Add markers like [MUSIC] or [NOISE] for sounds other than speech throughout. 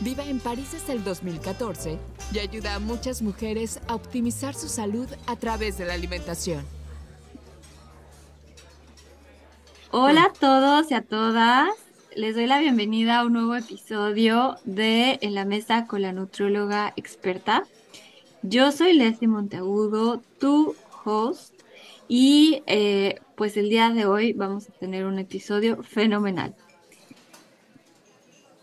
Vive en París desde el 2014 y ayuda a muchas mujeres a optimizar su salud a través de la alimentación. Hola a todos y a todas. Les doy la bienvenida a un nuevo episodio de En la Mesa con la Nutrióloga Experta. Yo soy Leslie Monteagudo, tu host, y eh, pues el día de hoy vamos a tener un episodio fenomenal.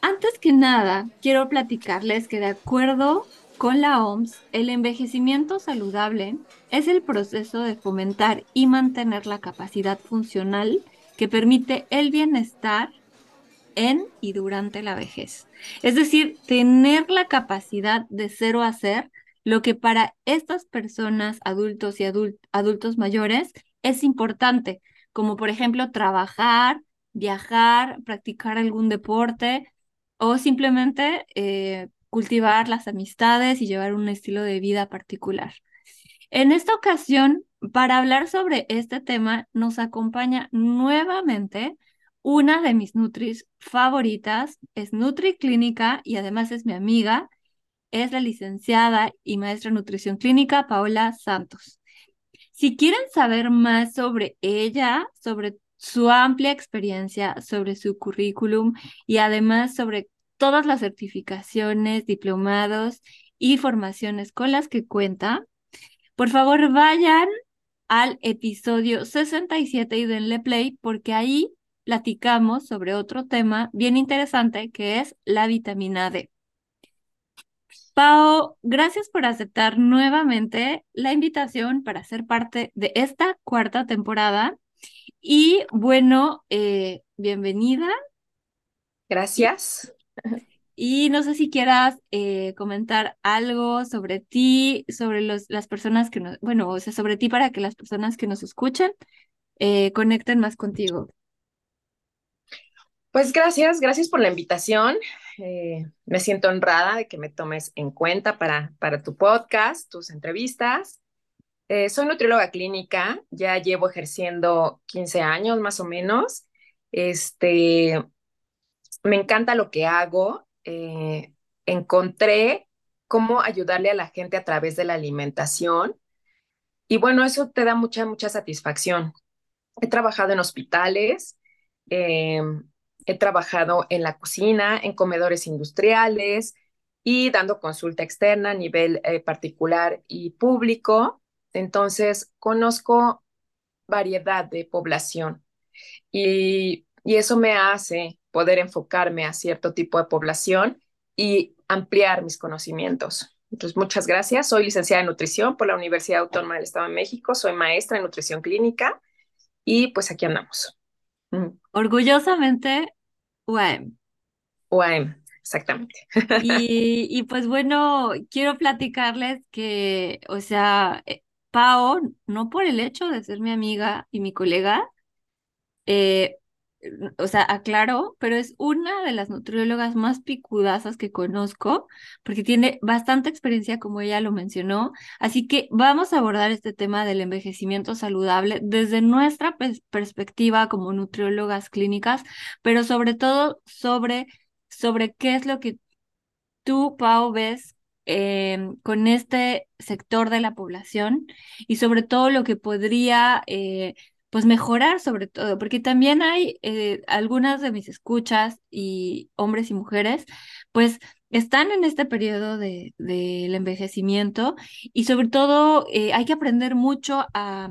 Antes que nada, quiero platicarles que de acuerdo con la OMS, el envejecimiento saludable es el proceso de fomentar y mantener la capacidad funcional que permite el bienestar en y durante la vejez. Es decir, tener la capacidad de ser o hacer lo que para estas personas, adultos y adultos mayores, es importante, como por ejemplo trabajar, viajar, practicar algún deporte, o simplemente eh, cultivar las amistades y llevar un estilo de vida particular. En esta ocasión, para hablar sobre este tema, nos acompaña nuevamente una de mis Nutris favoritas, es Nutri Clínica y además es mi amiga, es la licenciada y maestra en nutrición clínica Paola Santos. Si quieren saber más sobre ella, sobre su amplia experiencia, sobre su currículum y además sobre todas las certificaciones, diplomados y formaciones con las que cuenta, por favor vayan al episodio 67 y denle play porque ahí platicamos sobre otro tema bien interesante que es la vitamina D. Pau, gracias por aceptar nuevamente la invitación para ser parte de esta cuarta temporada. Y bueno, eh, bienvenida. Gracias. Y no sé si quieras eh, comentar algo sobre ti, sobre los, las personas que nos, bueno, o sea, sobre ti para que las personas que nos escuchen eh, conecten más contigo. Pues gracias, gracias por la invitación. Eh, me siento honrada de que me tomes en cuenta para, para tu podcast, tus entrevistas. soy nutrióloga clínica, ya llevo ejerciendo 15 años más o menos. Este, me encanta lo que hago. Eh, encontré cómo ayudarle a la gente a través de la alimentación. Y bueno, eso te da mucha, mucha satisfacción. He trabajado en hospitales, em, he trabajado en la cocina, en comedores industriales y dando consulta externa a nivel eh, particular y público. Entonces, conozco variedad de población y, y eso me hace poder enfocarme a cierto tipo de población y ampliar mis conocimientos. Entonces, muchas gracias. Soy licenciada en nutrición por la Universidad Autónoma del Estado de México. Soy maestra en nutrición clínica y pues aquí andamos. Orgullosamente, UAM. UAM, exactamente. Y, [LAUGHS] y, pues bueno, quiero platicarles que, o sea, eh, Pao, no por el hecho de ser mi amiga y mi colega, eh, o sea, aclaro, pero es una de las nutriólogas más picudasas que conozco, porque tiene bastante experiencia, como ella lo mencionó. Así que vamos a abordar este tema del envejecimiento saludable desde nuestra perspectiva como nutriólogas clínicas, pero sobre todo sobre, sobre qué es lo que tú, Pau, ves em, con este sector de la población y sobre todo lo que podría eh, pues mejorar sobre todo, porque también hay eh, algunas de mis escuchas y hombres y mujeres, pues están en este periodo del de, envejecimiento y sobre todo eh, hay que aprender mucho a,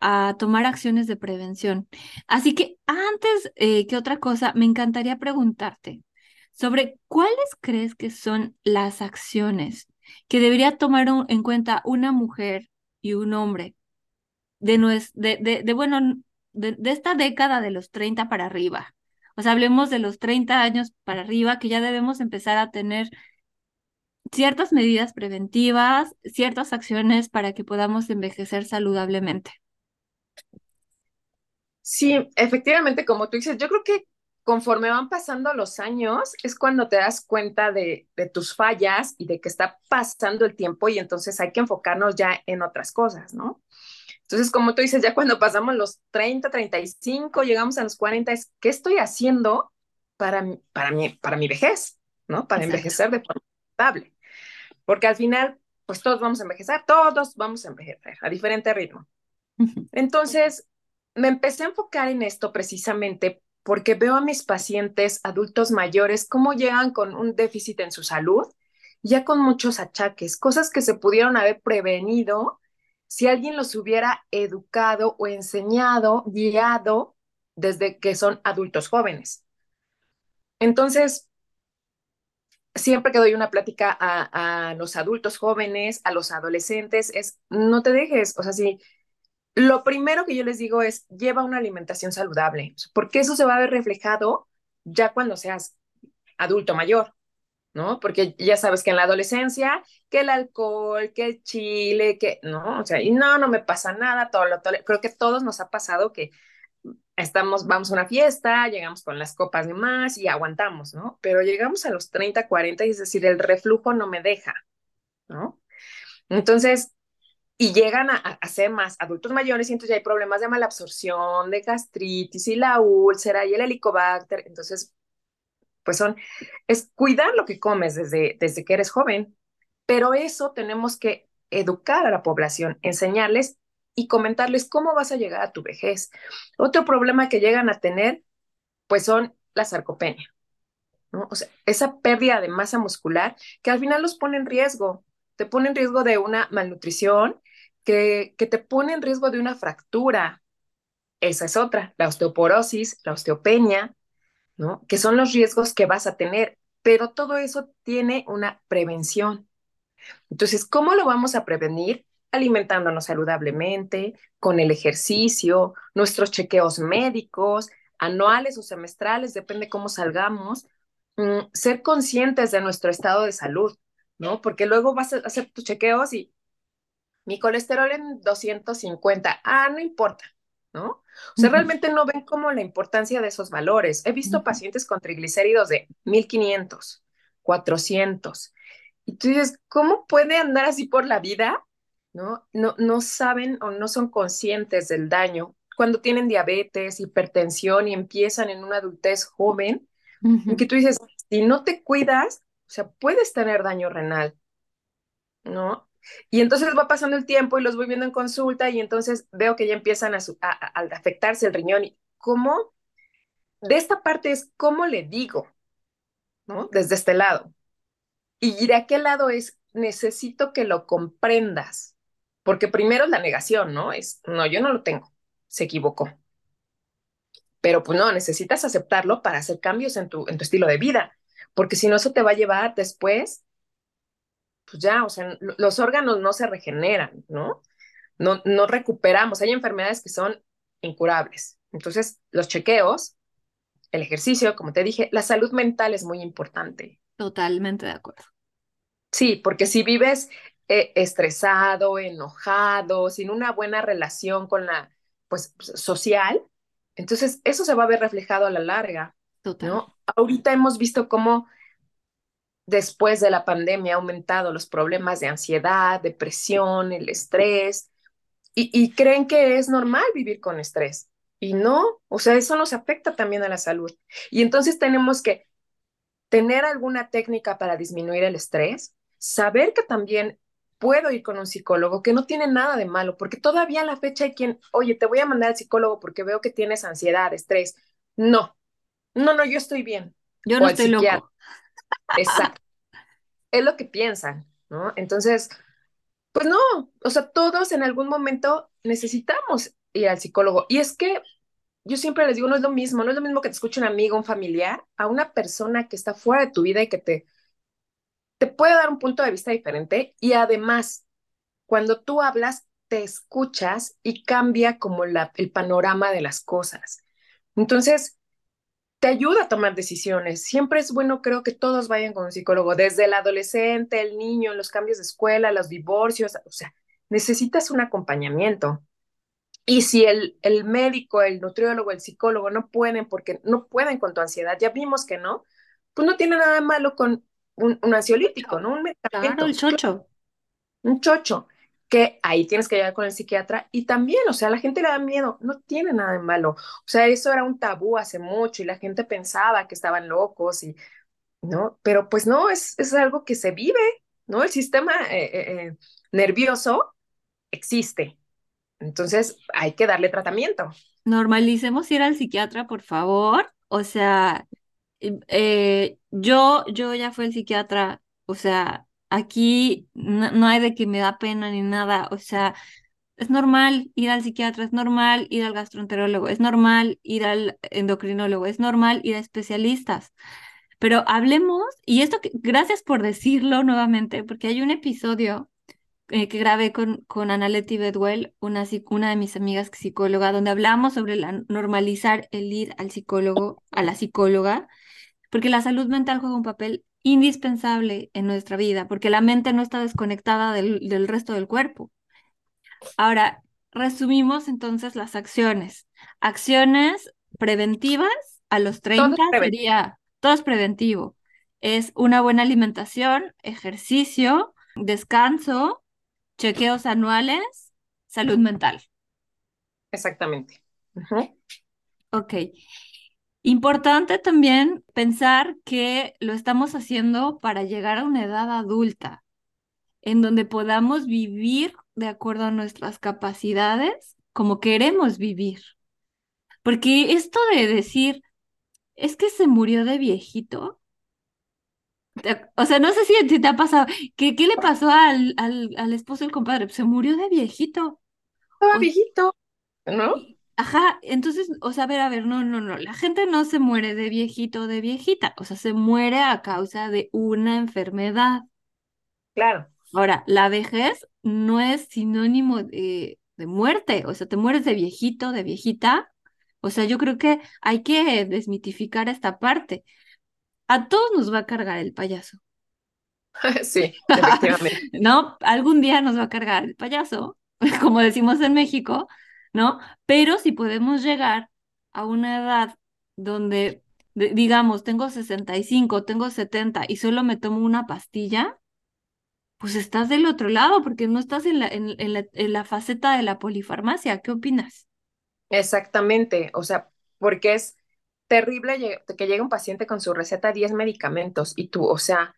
a, tomar acciones de prevención. Así que antes eh, que otra cosa, me encantaría preguntarte sobre cuáles crees que son las acciones que debería tomar en cuenta una mujer y un hombre de, de, de, bueno, de, de, esta década de los 30 para arriba. O sea, hablemos de los 30 años para arriba, que ya debemos empezar a tener ciertas medidas preventivas, ciertas acciones para que podamos envejecer saludablemente. Sí, efectivamente, como tú dices, yo creo que conforme van pasando los años es cuando te das cuenta de, de, tus fallas y de que está pasando el tiempo y entonces hay que enfocarnos ya en otras cosas, ¿no? Entonces, como tú dices, ya cuando pasamos los 30, 35, llegamos a los 40, es ¿qué estoy haciendo para, para, mi, para mi vejez? ¿No? Para Exacto. envejecer de forma estable. Porque al final, pues todos vamos a envejecer, todos vamos a envejecer a diferente ritmo. Entonces, me empecé a enfocar en esto precisamente porque veo a mis pacientes adultos mayores cómo llegan con un déficit en su salud, ya con muchos achaques, cosas que se pudieron haber prevenido si alguien los hubiera educado o enseñado, guiado desde que son adultos jóvenes. Entonces, siempre que doy una plática a, los adultos jóvenes, a los adolescentes, es no te dejes, o sea, si lo primero que yo les digo es lleva una alimentación saludable, porque eso se va a ver reflejado ya cuando seas adulto mayor, ¿no? Porque ya sabes que en la adolescencia, que el alcohol, que el chile, que, no, o sea, y no, no me pasa nada, todo lo, todo, creo que todos nos ha pasado que estamos, vamos a una fiesta, llegamos con las copas de más y aguantamos, ¿no? Pero llegamos a los 30, 40 y es decir, el reflujo no me deja, ¿no? Entonces, y llegan a, a, ser más adultos mayores y entonces ya hay problemas de malabsorción, de gastritis y la úlcera y el helicobacter. Entonces, pues son, es cuidar lo que comes desde, desde que eres joven, pero eso tenemos que educar a la población, enseñarles y comentarles cómo vas a llegar a tu vejez. Otro problema que llegan a tener, pues son la sarcopenia. O sea, esa pérdida de masa muscular que al final los pone en riesgo, te pone en riesgo de una malnutrición que, que te pone en riesgo de una fractura. Esa es otra, la osteoporosis, la osteopenia, ¿no? Que son los riesgos que vas a tener, pero todo eso tiene una prevención. Entonces, ¿cómo lo vamos a prevenir? Alimentándonos saludablemente, con el ejercicio, nuestros chequeos médicos, anuales o semestrales, depende cómo salgamos, mm, ser conscientes de nuestro estado de salud, ¿no? Porque luego vas a hacer tus chequeos y mi colesterol en 250, ah, no importa, ¿no? O sea, uh -huh. realmente no ven como la importancia de esos valores. He visto uh -huh. pacientes con triglicéridos de 1500, 400. Y tú dices, ¿cómo puede andar así por la vida? ¿No? No, no saben o no son conscientes del daño. Cuando tienen diabetes, hipertensión y empiezan en una adultez joven, uh -huh. que tú dices, si no te cuidas, o sea, puedes tener daño renal, ¿no? Y entonces va pasando el tiempo y los voy viendo en consulta y entonces veo que ya empiezan a, afectarse el riñón. ¿Y cómo? De esta parte es cómo le digo, ¿no? Desde este lado. Y de aquel lado es necesito que lo comprendas, porque primero es la negación, ¿no? Es, no, yo no lo tengo, se equivocó. Pero pues no, necesitas aceptarlo para hacer cambios en tu, en tu estilo de vida, porque si no, eso te va a llevar después pues ya, o sea, los órganos no se regeneran, ¿no? No, no recuperamos. Hay enfermedades que son incurables. Entonces, los chequeos, el ejercicio, como te dije, la salud mental es muy importante. Totalmente de acuerdo. Sí, porque si vives eh, estresado, enojado, sin una buena relación con la, pues, social, entonces eso se va a ver reflejado a la larga. Total. ¿no? Ahorita hemos visto cómo después de la pandemia ha aumentado los problemas de ansiedad, depresión, el estrés, y, y, creen que es normal vivir con estrés. Y no, o sea, eso nos afecta también a la salud. Y entonces tenemos que tener alguna técnica para disminuir el estrés, saber que también puedo ir con un psicólogo, que no tiene nada de malo, porque todavía a la fecha hay quien, oye, te voy a mandar al psicólogo porque veo que tienes ansiedad, estrés. No, no, no, yo estoy bien. Yo no estoy loco. Exacto. es lo que piensan, ¿no? Entonces, pues no, o sea, todos en algún momento necesitamos ir al psicólogo. Y es que yo siempre les digo, no es lo mismo, no es lo mismo que te escuche un amigo, un familiar, a una persona que está fuera de tu vida y que te, te puede dar un punto de vista diferente. Y además, cuando tú hablas, te escuchas y cambia como la, el panorama de las cosas. Entonces, te ayuda a tomar decisiones. Siempre es bueno, creo que todos vayan con un psicólogo, desde el adolescente, el niño, los cambios de escuela, los divorcios, o sea, necesitas un acompañamiento. Y si el, el médico, el nutriólogo, el psicólogo no pueden porque no pueden con tu ansiedad, ya vimos que no, pues no tiene nada malo con un, un ansiolítico, ¿no? Un medicamento. Claro, el chocho. Un chocho, que ahí tienes que llegar con el psiquiatra y también, o sea, la gente le da miedo, no tiene nada de malo. O sea, eso era un tabú hace mucho y la gente pensaba que estaban locos y, ¿no? Pero pues no, es, es algo que se vive, ¿no? El sistema eh, eh, eh nervioso existe. Entonces hay que darle tratamiento. Normalicemos ir al psiquiatra, por favor. O sea, eh, yo, yo ya fui el psiquiatra, o sea, aquí no, no, hay de que me da pena ni nada, o sea, es normal ir al psiquiatra, es normal ir al gastroenterólogo, es normal ir al endocrinólogo, es normal ir a especialistas. Pero hablemos, y esto, gracias por decirlo nuevamente, porque hay un episodio eh, que grabé con, con Bedwell, una, una de mis amigas psicóloga, donde hablamos sobre la, normalizar el ir al psicólogo, a la psicóloga, porque la salud mental juega un papel indispensable en nuestra vida, porque la mente no está desconectada del, del resto del cuerpo. Ahora, resumimos entonces las acciones. Acciones preventivas a los 30 todo sería, todo es preventivo. Es una buena alimentación, ejercicio, descanso, chequeos anuales, salud mental. Exactamente. Ok. Importante también pensar que lo estamos haciendo para llegar a una edad adulta, en donde podamos vivir de acuerdo a nuestras capacidades como queremos vivir. Porque esto de decir, es que se murió de viejito, o sea, no sé si te ha pasado. ¿Qué, qué le pasó al, al, al esposo del compadre? Se murió de viejito. Estaba viejito, ¿no? Ajá, entonces, o sea, a ver, a ver, no, no, no, la gente no se muere de viejito o de viejita, o sea, se muere a causa de una enfermedad. Claro. Ahora, la vejez no es sinónimo de, de muerte, o sea, te mueres de viejito, de viejita, o sea, yo creo que hay que desmitificar esta parte a todos nos va a cargar el payaso. [LAUGHS] Sí, [LAUGHS] efectivamente. ¿No? Algún día nos va a cargar el payaso, [LAUGHS] como decimos en México, ¿no? Pero si podemos llegar a una edad donde, digamos, tengo 65, tengo 70 y solo me tomo una pastilla, pues estás del otro lado, porque no estás en la, en, la, en la faceta de la polifarmacia. ¿Qué opinas? Exactamente, o sea, porque es terrible que llegue un paciente con su receta 10 medicamentos y tú, o sea,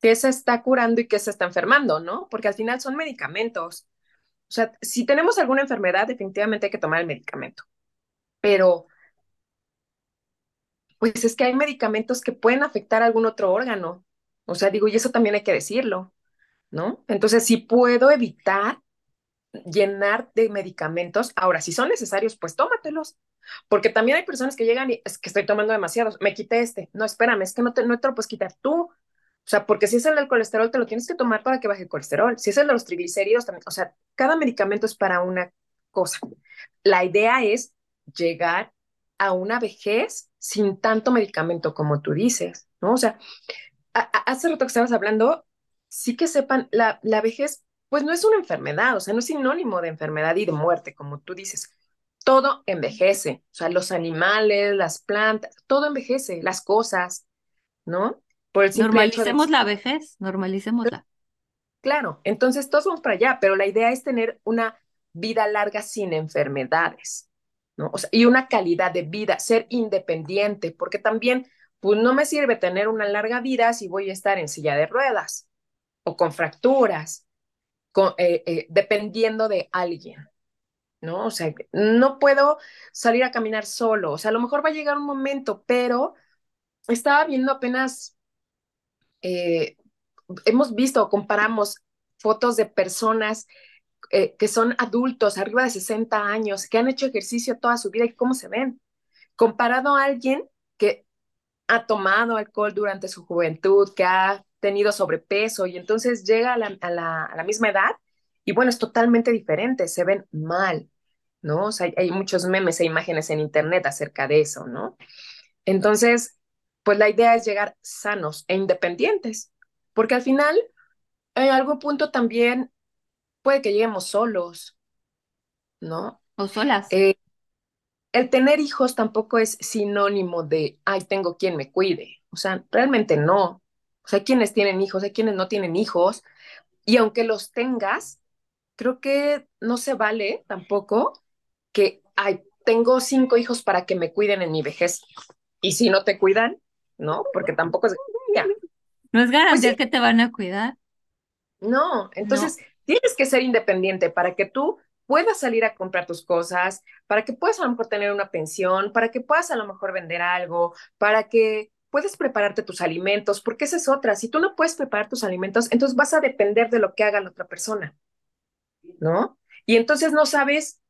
¿qué se está curando y qué se está enfermando, no? Porque al final son medicamentos. O sea, si tenemos alguna enfermedad, definitivamente hay que tomar el medicamento. Pero, pues es que hay medicamentos que pueden afectar algún otro órgano. O sea, digo, y eso también hay que decirlo, ¿no? Entonces, si puedo evitar llenar de medicamentos, ahora, si son necesarios, pues tómatelos. Porque también hay personas que llegan y es que estoy tomando demasiados, me quité este. No, espérame, es que no te, no te lo puedes quitar tú. O sea, porque si es el del colesterol, te lo tienes que tomar para que baje el colesterol. Si es el de los triglicéridos, también. O sea, cada medicamento es para una cosa. La idea es llegar a una vejez sin tanto medicamento como tú dices, ¿no? O sea, hace rato que estabas hablando, sí que sepan, la, la vejez, pues no es una enfermedad, o sea, no es sinónimo de enfermedad y de muerte, como tú dices todo envejece, o sea, los animales, las plantas, todo envejece, las cosas, ¿no? Por el Normalicemos la vejez, normalicémosla. Claro, entonces todos vamos para allá, pero la idea es tener una vida larga sin enfermedades, ¿no? O sea, y una calidad de vida, ser independiente, porque también, pues no me sirve tener una larga vida si voy a estar en silla de ruedas o con fracturas, con, eh, eh, dependiendo de alguien. ¿no? O sea, no puedo salir a caminar solo, o sea, a lo mejor va a llegar un momento, pero estaba viendo apenas, eh, hemos visto, comparamos fotos de personas eh, que son adultos, arriba de 60 años, que han hecho ejercicio toda su vida y cómo se ven, comparado a alguien que ha tomado alcohol durante su juventud, que ha tenido sobrepeso y entonces llega a la, misma edad y bueno, es totalmente diferente, se ven mal, ¿no? O sea, hay, muchos memes e imágenes en internet acerca de eso, ¿no? Entonces, pues la idea es llegar sanos e independientes, porque al final, en algún punto también puede que lleguemos solos, ¿no? O solas. Eh, el tener hijos tampoco es sinónimo de, ay, tengo quien me cuide. O sea, realmente no. O sea, hay quienes tienen hijos, hay quienes no tienen hijos. Y aunque los tengas, creo que no se vale tampoco que, ay, tengo cinco hijos para que me cuiden en mi vejez. Y si no te cuidan, ¿no? Porque tampoco es... No es garantía pues que te van a cuidar. No, entonces tienes que ser independiente para que tú puedas salir a comprar tus cosas, para que puedas a lo mejor tener una pensión, para que puedas a lo mejor vender algo, para que puedes prepararte tus alimentos, porque esa es otra. Si tú no puedes preparar tus alimentos, entonces vas a depender de lo que haga la otra persona, ¿no? Y entonces no sabes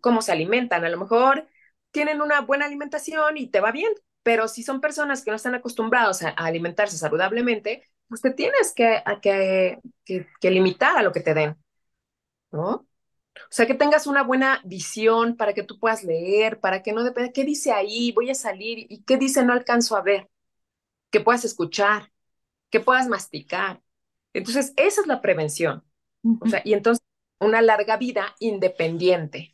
cómo se alimentan. A lo mejor tienen una buena alimentación y te va bien, pero si son personas que no están acostumbrados a, alimentarse saludablemente, pues te tienes que, que, que, limitar a lo que te den, ¿no? O sea, que tengas una buena visión para que tú puedas leer, para que no dependa, ¿qué dice ahí? Voy a salir y qué dice no alcanzo a ver. Que puedas escuchar, que puedas masticar. Entonces, esa es la prevención. O sea, y entonces una larga vida independiente.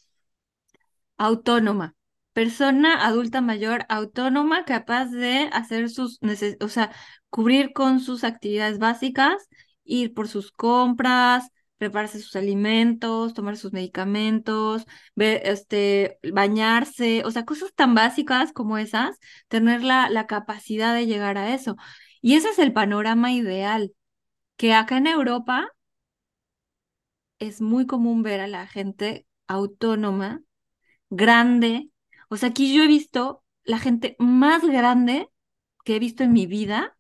Autónoma. Persona adulta mayor autónoma capaz de hacer sus, o sea, cubrir con sus actividades básicas, ir por sus compras, prepararse sus alimentos, tomar sus medicamentos, este, bañarse, o sea, cosas tan básicas como esas, tener la, la capacidad de llegar a eso. Y ese es el panorama ideal, que acá en Europa es muy común ver a la gente autónoma, grande. O sea, aquí yo he visto la gente más grande que he visto en mi vida,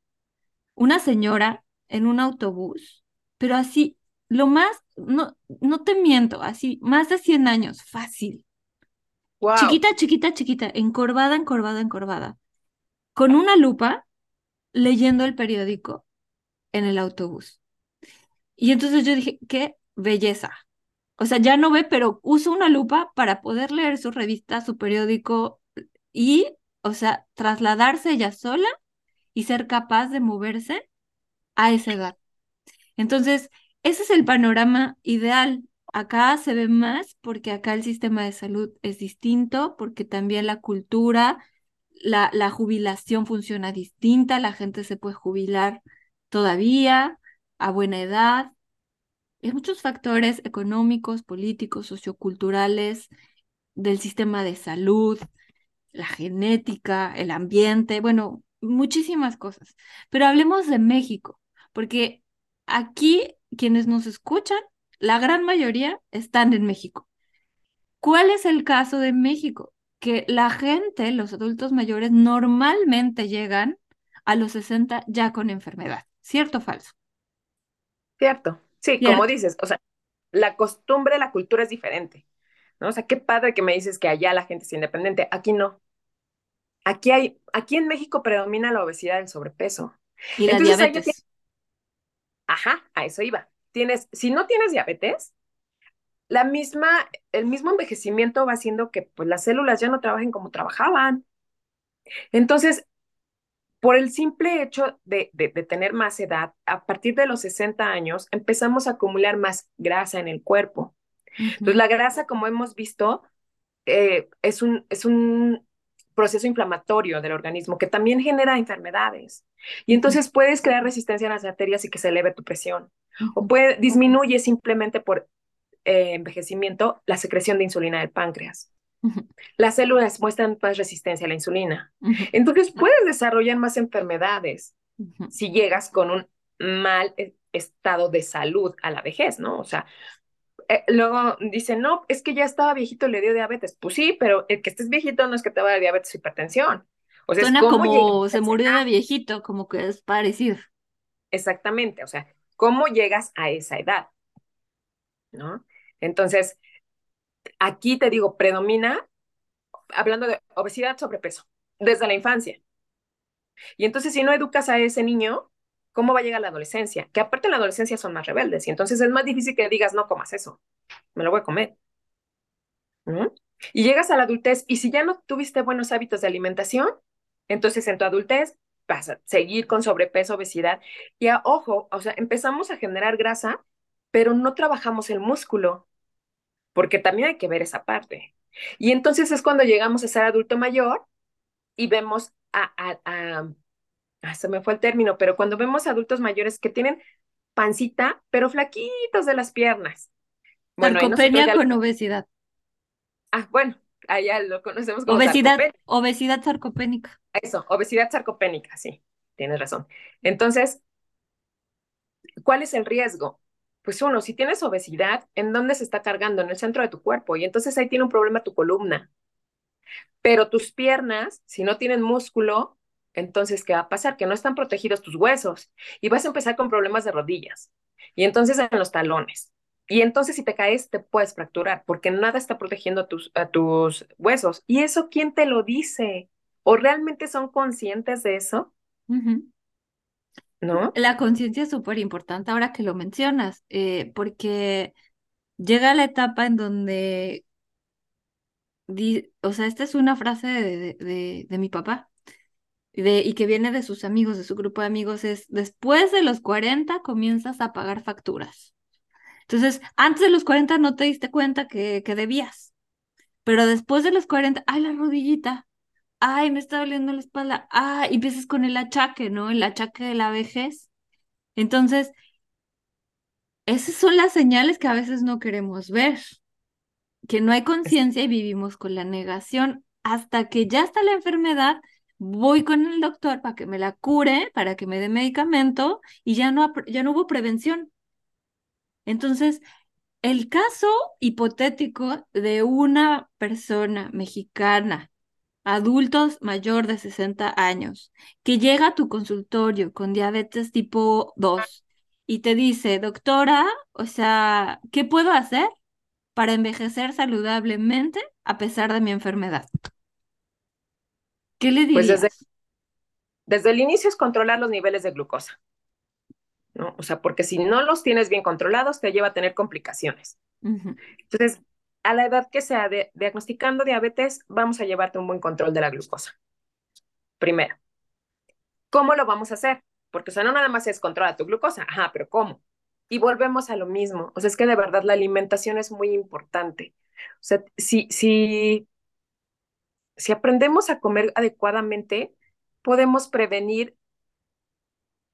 una señora en un autobús, pero así, lo más, no, no te miento, así, más de 100 años, fácil. Chiquita, chiquita, chiquita, encorvada, encorvada, encorvada, con una lupa leyendo el periódico en el autobús. Y entonces yo dije, qué belleza. O sea, ya no ve, pero usa una lupa para poder leer su revista, su periódico y, o sea, trasladarse ella sola y ser capaz de moverse a esa edad. Entonces, ese es el panorama ideal. Acá se ve más porque acá el sistema de salud es distinto, porque también la cultura, la, la jubilación funciona distinta, la gente se puede jubilar todavía a buena edad, hay muchos factores económicos, políticos, socioculturales, del sistema de salud, la genética, el ambiente, bueno, muchísimas cosas. Pero hablemos de México, porque aquí quienes nos escuchan, la gran mayoría están en México. ¿Cuál es el caso de México? Que la gente, los adultos mayores, normalmente llegan a los 60 ya con enfermedad. ¿Cierto o falso? Cierto. Sí, como dices, o sea, la costumbre, la cultura es diferente, ¿no? O sea, qué padre que me dices que allá la gente es independiente, aquí no. Aquí hay, aquí en México predomina la obesidad el sobrepeso. Y la diabetes. Ajá, a eso iba. Tienes, si no tienes diabetes, la misma, el mismo envejecimiento va haciendo que pues, las células ya no trabajen como trabajaban. Entonces, por el simple hecho de, tener más edad, a partir de los 60 años empezamos a acumular más grasa en el cuerpo. Entonces, la grasa, como hemos visto, eh, es, un, es un proceso inflamatorio del organismo que también genera enfermedades. Y entonces puedes crear resistencia en las arterias y que se eleve tu presión. O puede, disminuye simplemente por eh, envejecimiento la secreción de insulina del páncreas las células muestran más resistencia a la insulina. Entonces puedes desarrollar más enfermedades si llegas con un mal e, estado de salud a la vejez, ¿no? O sea, eh, luego dicen, no, es que ya estaba viejito, le dio diabetes. Pues sí, pero el que estés viejito no es que te va a dar diabetes o hipertensión. O sea, Suena como se murió de viejito, como que es parecido. Exactamente, o sea, ¿cómo llegas a esa edad? ¿No? Entonces, aquí te digo, predomina, hablando de obesidad, sobrepeso, desde la infancia. Y entonces, si no educas a ese niño, ¿cómo va a llegar la adolescencia? Que aparte en la adolescencia son más rebeldes y entonces es más difícil que digas, no comas eso, me lo voy a comer. Y llegas a la adultez y si ya no tuviste buenos hábitos de alimentación, Entonces, en tu adultez vas a seguir con sobrepeso, obesidad. Y a, ojo, o sea, empezamos a generar grasa, pero no trabajamos el músculo, porque también hay que ver esa parte. Y entonces es cuando llegamos a ser adulto mayor y vemos a, a, a, a se me fue el término, pero cuando vemos adultos mayores que tienen pancita, pero flaquitos de las piernas. Bueno, Sarcopenia con obesidad. Ah, bueno, allá lo conocemos como obesidad, obesidad sarcopénica. Eso, obesidad sarcopénica, sí, tienes razón. Entonces, ¿cuál es el riesgo? Pues uno, si tienes obesidad, ¿en dónde se está cargando? En el centro de tu cuerpo. Y entonces ahí tiene un problema tu columna. Pero tus piernas, si no tienen músculo, entonces, ¿qué va a pasar? Que no están protegidos tus huesos y vas a empezar con problemas de rodillas. Y entonces en los talones. Y entonces si te caes, te puedes fracturar porque nada está protegiendo a tus, a tus huesos. ¿Y eso quién te lo dice? ¿O realmente son conscientes de eso? ¿No? La conciencia es súper importante ahora que lo mencionas, eh, porque llega la etapa en donde, o sea, esta es una frase de, de, de mi papá, y que viene de sus amigos, de su grupo de amigos, es, después de los 40 comienzas a pagar facturas. Entonces, antes de los 40 no te diste cuenta que, que debías, pero después de los 40, ay, la rodillita, ay, me está doliendo la espalda, ah, y empiezas con el achaque, ¿no? El achaque de la vejez. Entonces, esas son las señales que a veces no queremos ver, que no hay conciencia y vivimos con la negación hasta que ya está la enfermedad, voy con el doctor para que me la cure, para que me dé medicamento y ya no, ya no hubo prevención. Entonces, el caso hipotético de una persona mexicana, adultos mayor de 60 años, que llega a tu consultorio con diabetes tipo 2 y te dice, doctora, o sea, ¿qué puedo hacer para envejecer saludablemente a pesar de mi enfermedad? ¿Qué le dirías? Pues desde, desde el inicio es controlar los niveles de glucosa. ¿no? O sea, porque si no los tienes bien controlados, te lleva a tener complicaciones. Entonces, a la edad que sea de, diagnosticando diabetes, vamos a llevarte un buen control de la glucosa. Primero, ¿cómo lo vamos a hacer? Porque, o sea, no nada más es controlar tu glucosa, ajá, pero ¿cómo? Y volvemos a lo mismo. O sea, es que de verdad la alimentación es muy importante. O sea, si, si, si aprendemos a comer adecuadamente, podemos prevenir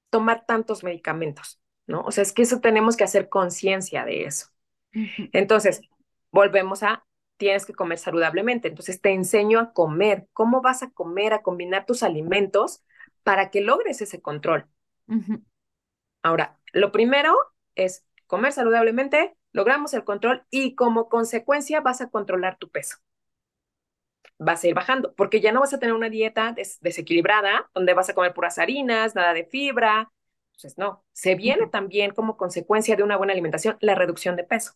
tomar tantos medicamentos, ¿no? O sea, es que eso tenemos que hacer conciencia de eso. Entonces, volvemos a, tienes que comer saludablemente. Entonces, te enseño a comer, cómo vas a comer, a combinar tus alimentos para que logres ese control. Ahora, lo primero es comer saludablemente, logramos el control y como consecuencia vas a controlar tu peso vas a ir bajando, porque ya no vas a tener una dieta desequilibrada, donde vas a comer puras harinas, nada de fibra. Entonces, no, se viene también como consecuencia de una buena alimentación la reducción de peso.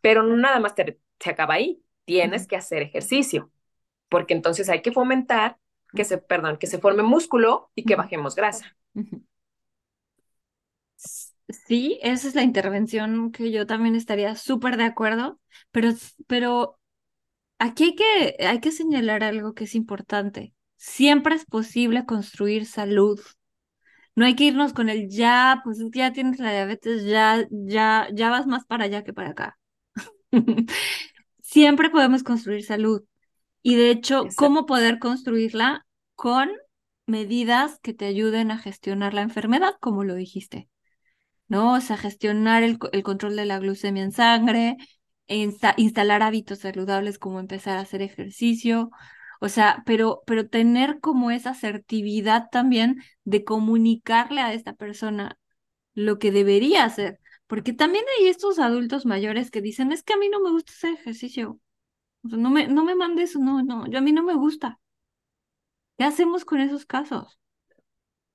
Pero no nada más te, se acaba ahí, tienes que hacer ejercicio, porque entonces hay que fomentar que se, perdón, que se forme músculo y que bajemos grasa. Sí, esa es la intervención que yo también estaría súper de acuerdo, pero, pero Aquí hay que, hay que señalar algo que es importante. Siempre es posible construir salud. No hay que irnos con el ya, pues ya tienes la diabetes, ya, ya, ya vas más para allá que para acá. [LAUGHS] Siempre podemos construir salud. Y de hecho, ¿cómo poder construirla? Con medidas que te ayuden a gestionar la enfermedad, como lo dijiste. ¿No? O sea, gestionar el, el control de la glucemia en sangre, instalar hábitos saludables como empezar a hacer ejercicio, o sea, pero, pero tener como esa asertividad también de comunicarle a esta persona lo que debería hacer, porque también hay estos adultos mayores que dicen, es que a mí no me gusta hacer ejercicio, o sea, no me, no me mandes, no, no, yo a mí no me gusta. ¿Qué hacemos con esos casos?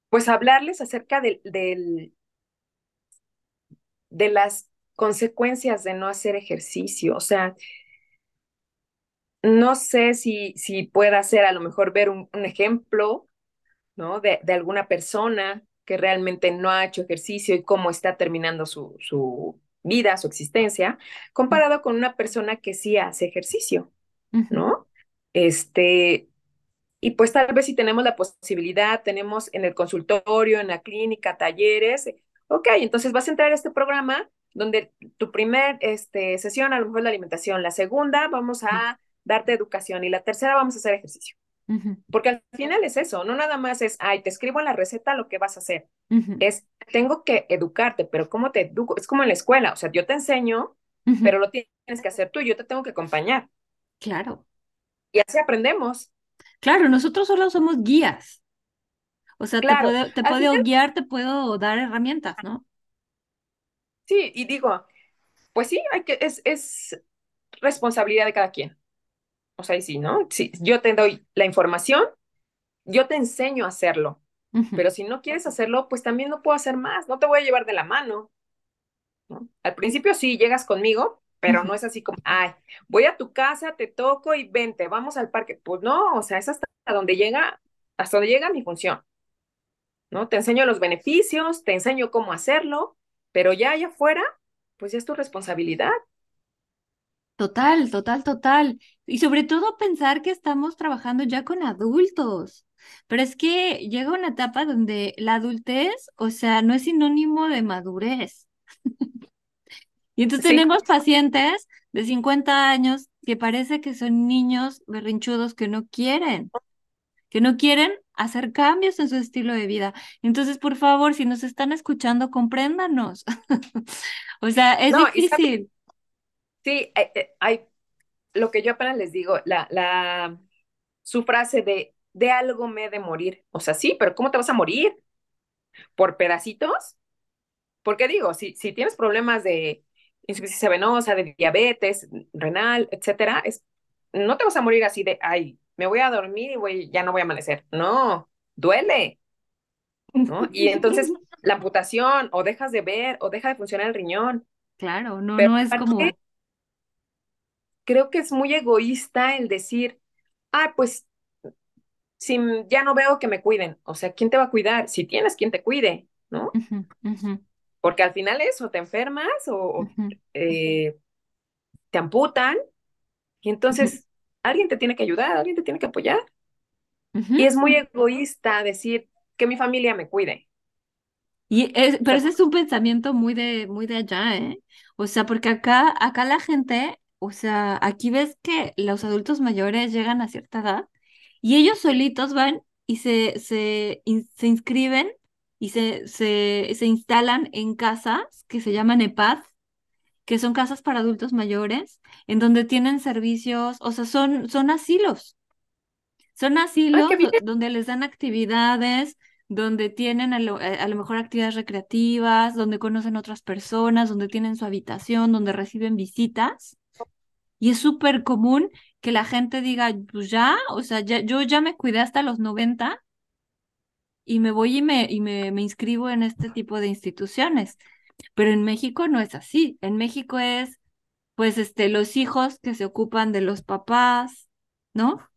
Pues hablarles acerca del, del, de las consecuencias de no hacer ejercicio. O sea, no sé si, si pueda ser a lo mejor ver un, ejemplo, ¿no? De, de, alguna persona que realmente no ha hecho ejercicio y cómo está terminando su, su vida, su existencia, comparado con una persona que sí hace ejercicio, ¿no? Este, y pues tal vez si tenemos la posibilidad, tenemos en el consultorio, en la clínica, talleres, ok, entonces vas a entrar a este programa donde tu primer este, sesión a lo mejor es la alimentación, la segunda vamos a darte educación y la tercera vamos a hacer ejercicio. Porque al final es eso, no nada más es, ay, te escribo en la receta lo que vas a hacer. Es, tengo que educarte, pero ¿cómo te educo? Es como en la escuela, o sea, yo te enseño, pero lo tienes que hacer tú, yo te tengo que acompañar. Claro. Y así aprendemos. Claro, nosotros solo somos guías. O sea, te puedo, te puedo guiar, te puedo dar herramientas, ¿no? Sí, y digo, pues sí, hay que, es, es responsabilidad de cada quien. O sea, sí, ¿no? Si yo te doy la información, yo te enseño a hacerlo. Pero si no quieres hacerlo, pues también no puedo hacer más, no te voy a llevar de la mano. Al principio sí, llegas conmigo, pero no es así como, ay, voy a tu casa, te toco y vente, vamos al parque. Pues no, o sea, es hasta donde llega, hasta donde llega mi función. ¿No? Te enseño los beneficios, te enseño cómo hacerlo, pero ya allá afuera, pues ya es tu responsabilidad. Total, total, total. Y sobre todo pensar que estamos trabajando ya con adultos. Pero es que llega una etapa donde la adultez, o sea, no es sinónimo de madurez. [LAUGHS] Y entonces tenemos pacientes de 50 años que parece que son niños berrinchudos que no quieren, que no quieren hacer cambios en su estilo de vida. Entonces, por favor, si nos están escuchando, compréndanos. [LAUGHS] o sea, es difícil. Sí, eh, eh, hay, lo que yo apenas les digo, la, la, su frase de, de algo me he de morir. O sea, sí, pero ¿cómo te vas a morir? ¿Por pedacitos? Porque digo, si, si tienes problemas de insuficiencia venosa, de diabetes, renal, etcétera, es, no te vas a morir así de, ay, me voy a dormir y voy, ya no voy a amanecer. No, duele. ¿no? Y entonces [LAUGHS] la amputación, o dejas de ver, o deja de funcionar el riñón. Claro, no, no es como. Creo que es muy egoísta el decir, ah, pues si ya no veo que me cuiden, o sea, ¿quién te va a cuidar? Si tienes quien te cuide, ¿no? Porque al final eso, te enfermas o eh, te amputan y entonces alguien te tiene que ayudar, alguien te tiene que apoyar. Y es muy egoísta decir que mi familia me cuide. Y pero ese es un pensamiento muy de, muy de allá, ¿eh? O sea, porque acá, acá la gente, o sea, aquí ves que los adultos mayores llegan a cierta edad y ellos solitos van y se, se, se inscriben y se, se, se instalan en casas que se llaman EPAD, que son casas para adultos mayores, en donde tienen servicios, o sea, son, son asilos. Son asilos donde les dan actividades, donde tienen a lo, a lo, mejor actividades recreativas, donde conocen otras personas, donde tienen su habitación, donde reciben visitas. Y es súper común que la gente diga, pues ya, o sea, ya, yo ya me cuidé hasta los 90 y me voy y me, y me, me inscribo en este tipo de instituciones. Pero en México no es así. En México es, pues, este, los hijos que se ocupan de los papás, ¿no?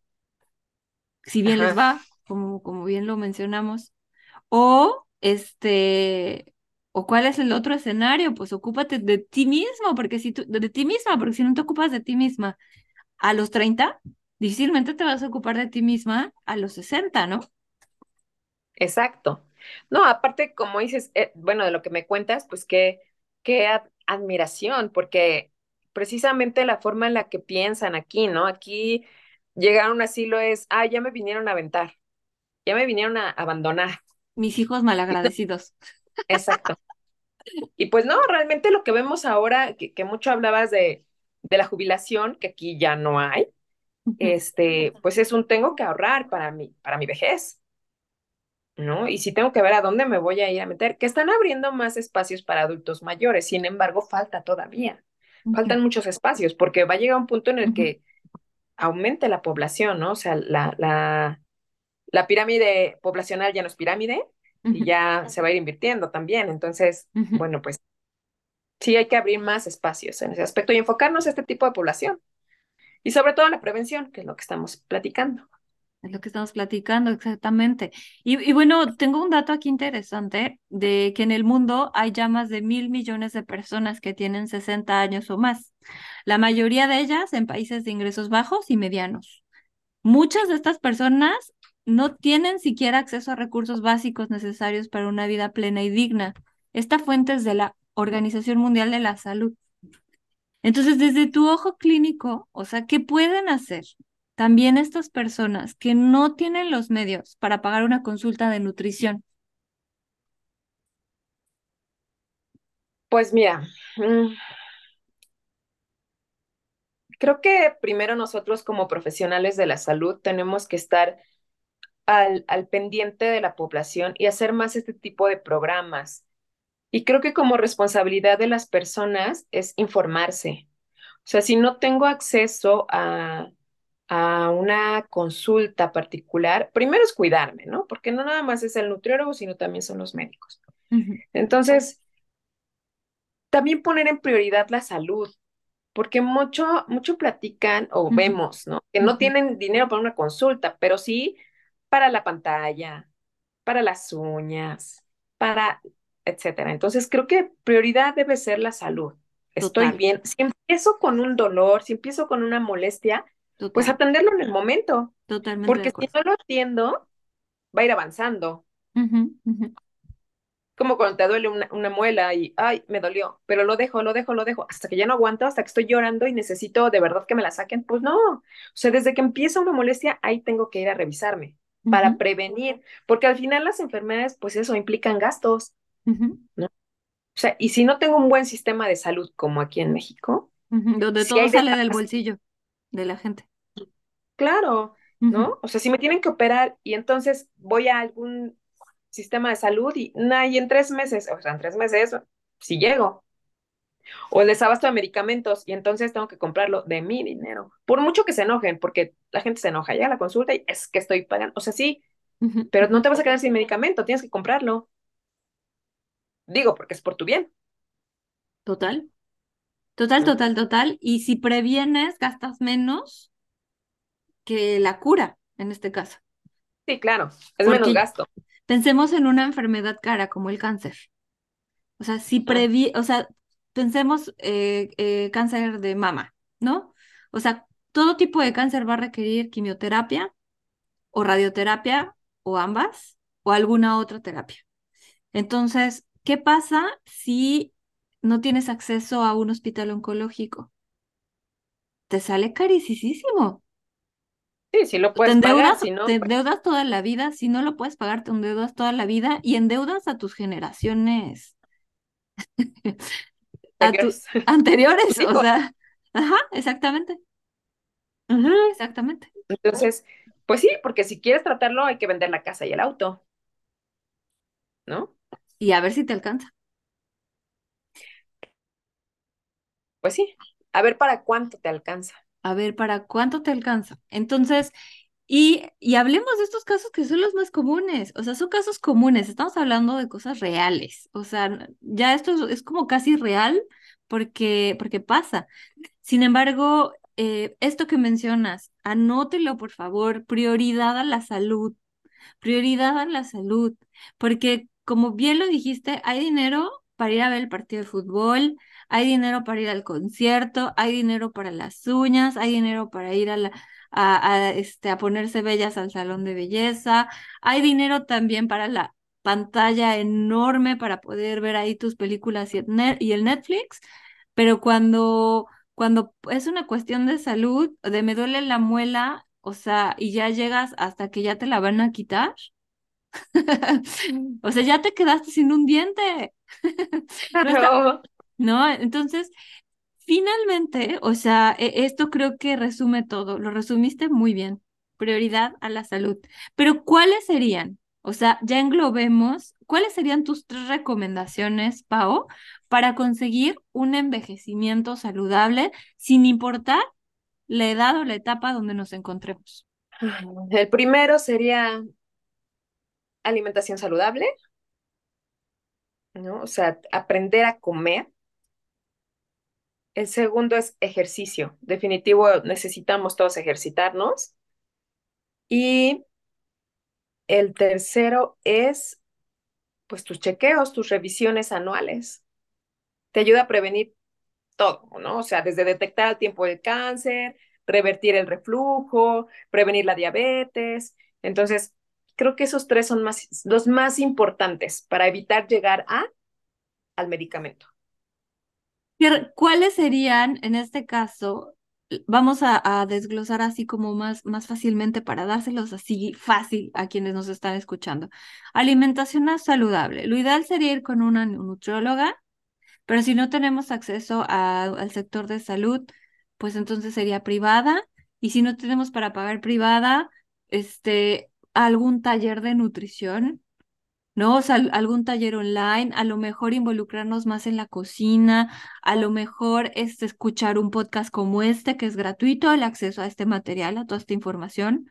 Si bien les va, como, como bien lo mencionamos. O, este, o cuál es el otro escenario, pues ocúpate de ti mismo, porque si tú, de ti misma, porque si no te ocupas de ti misma a los 30, difícilmente te vas a ocupar de ti misma a los 60, ¿no? Exacto. No, aparte, como dices, eh, bueno, de lo que me cuentas, pues qué, qué admiración, porque precisamente la forma en la que piensan aquí, ¿no? Aquí llegar a un asilo es, ah, ya me vinieron a aventar, ya me vinieron a abandonar. Mis hijos [LAUGHS] malagradecidos. Exacto. Y pues no, realmente lo que vemos ahora, que, que mucho hablabas de, de la jubilación, que aquí ya no hay, este, pues es un tengo que ahorrar para mi, para mi vejez. ¿no? Y si tengo que ver a dónde me voy a ir a meter, que están abriendo más espacios para adultos mayores, sin embargo, falta todavía, faltan muchos espacios, porque va a llegar un punto en el que aumente la población, ¿no? O sea, la, la, la pirámide poblacional ya no es pirámide y ya se va a ir invirtiendo también. Entonces, bueno, pues sí hay que abrir más espacios en ese aspecto y enfocarnos a este tipo de población. Y sobre todo la prevención, que es lo que estamos platicando. Es lo que estamos platicando, exactamente. Y, bueno, tengo un dato aquí interesante de que en el mundo hay ya más de mil millones de personas que tienen 60 años o más. La mayoría de ellas en países de ingresos bajos y medianos. Muchas de estas personas no tienen siquiera acceso a recursos básicos necesarios para una vida plena y digna. Esta fuente es de la Organización Mundial de la Salud. Entonces, desde tu ojo clínico, o sea, ¿qué pueden hacer también estas personas que no tienen los medios para pagar una consulta de nutrición? Pues mira, mm, creo que primero nosotros como profesionales de la salud tenemos que estar al, al pendiente de la población y hacer más este tipo de programas. Y creo que como responsabilidad de las personas es informarse. O sea, si no tengo acceso a, a una consulta particular, primero es cuidarme, ¿no? Porque no nada más es el nutriólogo, sino también son los médicos. Entonces, también poner en prioridad la salud, porque mucho, mucho platican o vemos, ¿no? Que no tienen dinero para una consulta, pero sí para la pantalla, para las uñas, para, etcétera. Entonces, creo que prioridad debe ser la salud. Estoy bien. Si empiezo con un dolor, si empiezo con una molestia, pues atenderlo en el momento. Totalmente. Porque si no lo atiendo, va a ir avanzando. Como cuando te duele una, una, muela y, ay, me dolió, pero lo dejo, lo dejo, lo dejo, hasta que ya no aguanto, hasta que estoy llorando y necesito de verdad que me la saquen. Pues no. O sea, desde que empieza una molestia, ahí tengo que ir a revisarme para prevenir, porque al final las enfermedades, pues eso, implican gastos. ¿no? O sea, y si no tengo un buen sistema de salud como aquí en México, donde todo sale del bolsillo de la gente. Claro, ¿no? O sea, si me tienen que operar y entonces voy a algún sistema de salud y, nah, y en tres meses, o sea, en tres meses, si llego. O el desabasto de medicamentos y entonces tengo que comprarlo de mi dinero. Por mucho que se enojen, porque la gente se enoja, llega a la consulta y es que estoy pagando. O sea, sí, pero no te vas a quedar sin medicamento, tienes que comprarlo. Digo, porque es por tu bien. Total. Total, total, total. Y si previenes, gastas menos que la cura, en este caso. Sí, claro, es menos gasto. Pensemos en una enfermedad cara como el cáncer. O sea, si previ, o sea, pensemos eh, eh, cáncer de mama, ¿no? O sea, todo tipo de cáncer va a requerir quimioterapia o radioterapia o ambas o alguna otra terapia. Entonces, ¿Qué pasa si no tienes acceso a un hospital oncológico? Te sale carísimo. Sí, si lo puedes te endeudas, pagar, no, te pues endeudas toda la vida, si no lo puedes pagar, te endeudas toda la vida y endeudas a tus generaciones [LAUGHS] a tus [LAUGHS] anteriores, o sea, ajá, exactamente. Exactamente. Entonces, pues sí, porque si quieres tratarlo hay que vender la casa y el auto, ¿no? y a ver si te alcanza. Pues sí, a ver para cuánto te alcanza. A ver para cuánto te alcanza. Entonces, y, y hablemos de estos casos que son los más comunes, o sea, son casos comunes, estamos hablando de cosas reales, o sea, ya esto es, como casi real porque, porque pasa. Sin embargo, eh, esto que mencionas, anótelo por favor, prioridad a la salud, prioridad a la salud, porque como bien lo dijiste, hay dinero para ir a ver el partido de fútbol, hay dinero para ir al concierto, hay dinero para las uñas, hay dinero para ir a, la, a, este, a ponerse bellas al salón de belleza, hay dinero también para la pantalla enorme para poder ver ahí tus películas y el, y el Netflix, pero cuando, cuando es una cuestión de salud, de me duele la muela, o sea, y ya llegas hasta que ya te la van a quitar, [LAUGHS] o sea, ya te quedaste sin un diente. [LAUGHS] no, entonces, finalmente, o sea, e, esto creo que resume todo, lo resumiste muy bien. Prioridad a la salud. Pero ¿cuáles serían? O sea, ya englobemos, ¿cuáles serían tus tres recomendaciones, Pau, para conseguir un envejecimiento saludable sin importar la edad o la etapa donde nos encontremos? El primero sería alimentación saludable, ¿no? O sea, aprender a comer. El segundo es ejercicio. Definitivo, necesitamos todos ejercitarnos. Y el tercero es, pues, tus chequeos, tus revisiones anuales. Te ayuda a prevenir todo, ¿no? O sea, desde detectar el tiempo del cáncer, revertir el reflujo, prevenir la diabetes. Entonces, creo que esos tres son más, los más importantes para evitar llegar a, al medicamento. ¿Cuáles serían, en este caso, vamos a, desglosar así como más, más fácilmente para dárselos así fácil a quienes nos están escuchando? Alimentación saludable. Lo ideal sería ir con una nutrióloga, pero si no tenemos acceso al sector de salud, pues entonces sería privada. Y si no tenemos para pagar privada, este, algún taller de nutrición, ¿no? O sea, algún taller online, a lo mejor involucrarnos más en la cocina, a lo mejor este, escuchar un podcast como este, que es gratuito, el acceso a este material, a toda esta información.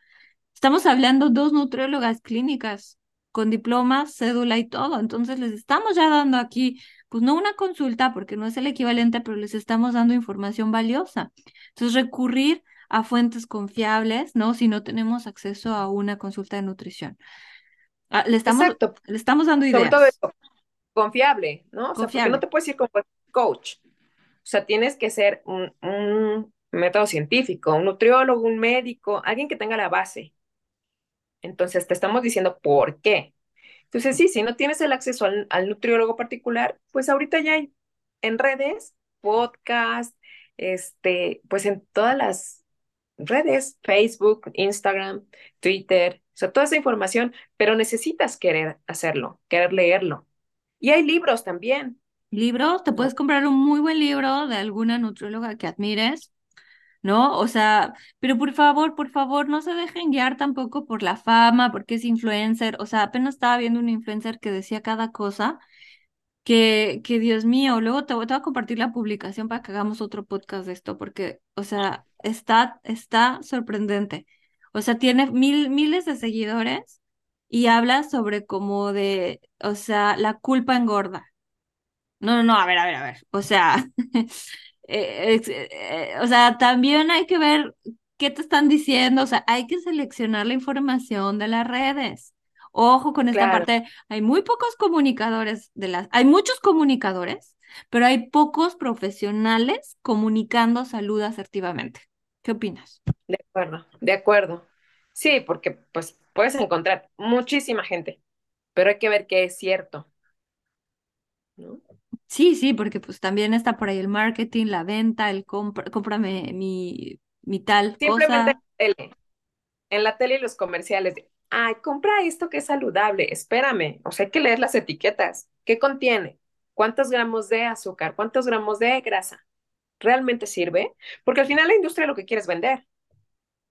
Estamos hablando dos nutriólogas clínicas con diplomas, cédula y todo. Entonces les estamos ya dando aquí, pues no una consulta, porque no es el equivalente, pero les estamos dando información valiosa. Entonces recurrir a fuentes confiables, ¿no? Si no tenemos acceso a una consulta de nutrición. Ah, le, estamos, le estamos dando ideas. Sobre todo eso, confiable, ¿no? O sea, porque no te puedes ir como coach. O sea, tienes que ser un, un método científico, un nutriólogo, un médico, alguien que tenga la base. Entonces, te estamos diciendo por qué. Entonces, sí, si no tienes el acceso al, al nutriólogo particular, pues ahorita ya hay en redes, podcast, este, pues en todas las redes, Facebook, Instagram, Twitter, o sea, toda esa información, pero necesitas querer hacerlo, querer leerlo. Y hay libros también. ¿Libros? Te puedes comprar un muy buen libro de alguna nutrióloga que admires, ¿no? O sea, pero por favor, por favor, no se dejen guiar tampoco por la fama, porque es influencer. O sea, apenas estaba viendo un influencer que decía cada cosa que, que Dios mío, luego te, te voy a compartir la publicación para que hagamos otro podcast de esto, porque, o sea, está, está sorprendente. O sea, tiene mil, miles de seguidores y habla sobre como de, o sea, la culpa engorda. No, no, no, a ver, a ver, a ver. O sea, [LAUGHS] eh, eh, o sea, también hay que ver qué te están diciendo. O sea, hay que seleccionar la información de las redes. Ojo con esta parte, hay muy pocos comunicadores de las, hay muchos comunicadores, pero hay pocos profesionales comunicando salud asertivamente. ¿Qué opinas? De acuerdo, de acuerdo. Sí, porque pues puedes encontrar muchísima gente, pero hay que ver qué es cierto. Sí, sí, porque pues también está por ahí el marketing, la venta, el compra, cómprame mi, mi tal Simplemente En, la en la tele y los comerciales, ay, compra esto que es saludable, espérame, o sea, hay que leer las etiquetas, ¿qué contiene? ¿Cuántos gramos de azúcar? ¿Cuántos gramos de grasa? ¿realmente sirve? Porque al final la industria lo que quiere es vender.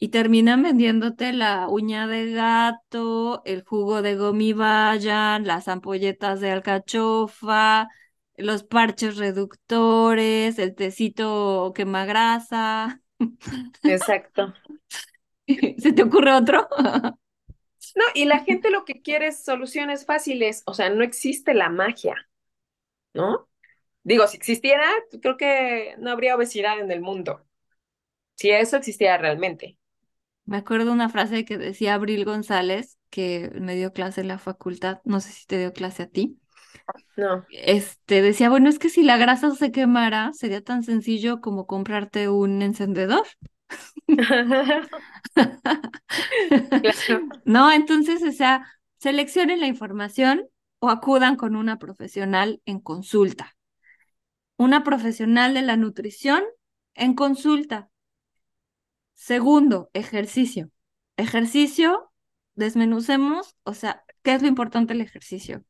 Y terminan vendiéndote la uña de gato, el jugo de gomibayan, las ampolletas de alcachofa, los parches reductores, el tecito quemagrasa. Exacto. [LAUGHS] ¿Se te ocurre otro? [LAUGHS] No, y la gente lo que quiere es soluciones fáciles, o sea, no existe la magia, ¿no? Digo, si existiera, creo que no habría obesidad en el mundo. Si eso existiera realmente. Me acuerdo una frase que decía Abril González, que me dio clase en la facultad, no sé si te dio clase a ti. No. Este decía, bueno, es que si la grasa se quemara, sería tan sencillo como comprarte un encendedor. [LAUGHS] No, entonces, o sea, seleccionen la información o acudan con una profesional en consulta una profesional de la nutrición en consulta. Segundo, ejercicio. Ejercicio, desmenucemos, o sea, ¿qué es lo importante del ejercicio?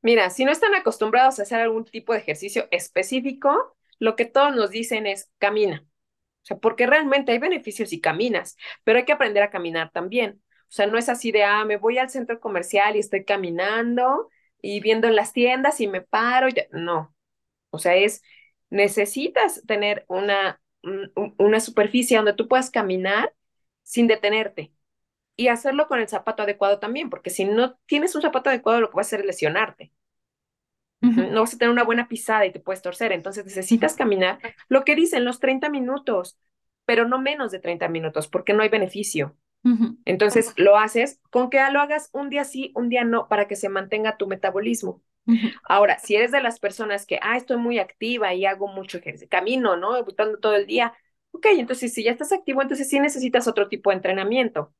Mira, si no están acostumbrados a hacer algún tipo de ejercicio específico, lo que todos nos dicen es camina. O sea, porque realmente hay beneficios si caminas, pero hay que aprender a caminar también. O sea, no es así de, ah, me voy al centro comercial y estoy caminando y viendo en las tiendas y me paro. Y no, o sea, es, necesitas tener una, una superficie donde tú puedas caminar sin detenerte y hacerlo con el zapato adecuado también, porque si no tienes un zapato adecuado, lo que vas a hacer es lesionarte. No vas a tener una buena pisada y te puedes torcer. Entonces necesitas caminar lo que dicen los 30 minutos, pero no menos de 30 minutos, porque no hay beneficio. Entonces lo haces con que lo hagas un día sí, un día no, para que se mantenga tu metabolismo. Ahora, si eres de las personas que, ah, estoy muy activa y hago mucho ejercicio, camino, ¿no? Botando todo el día, ok, entonces si ya estás activo, entonces sí necesitas otro tipo de entrenamiento,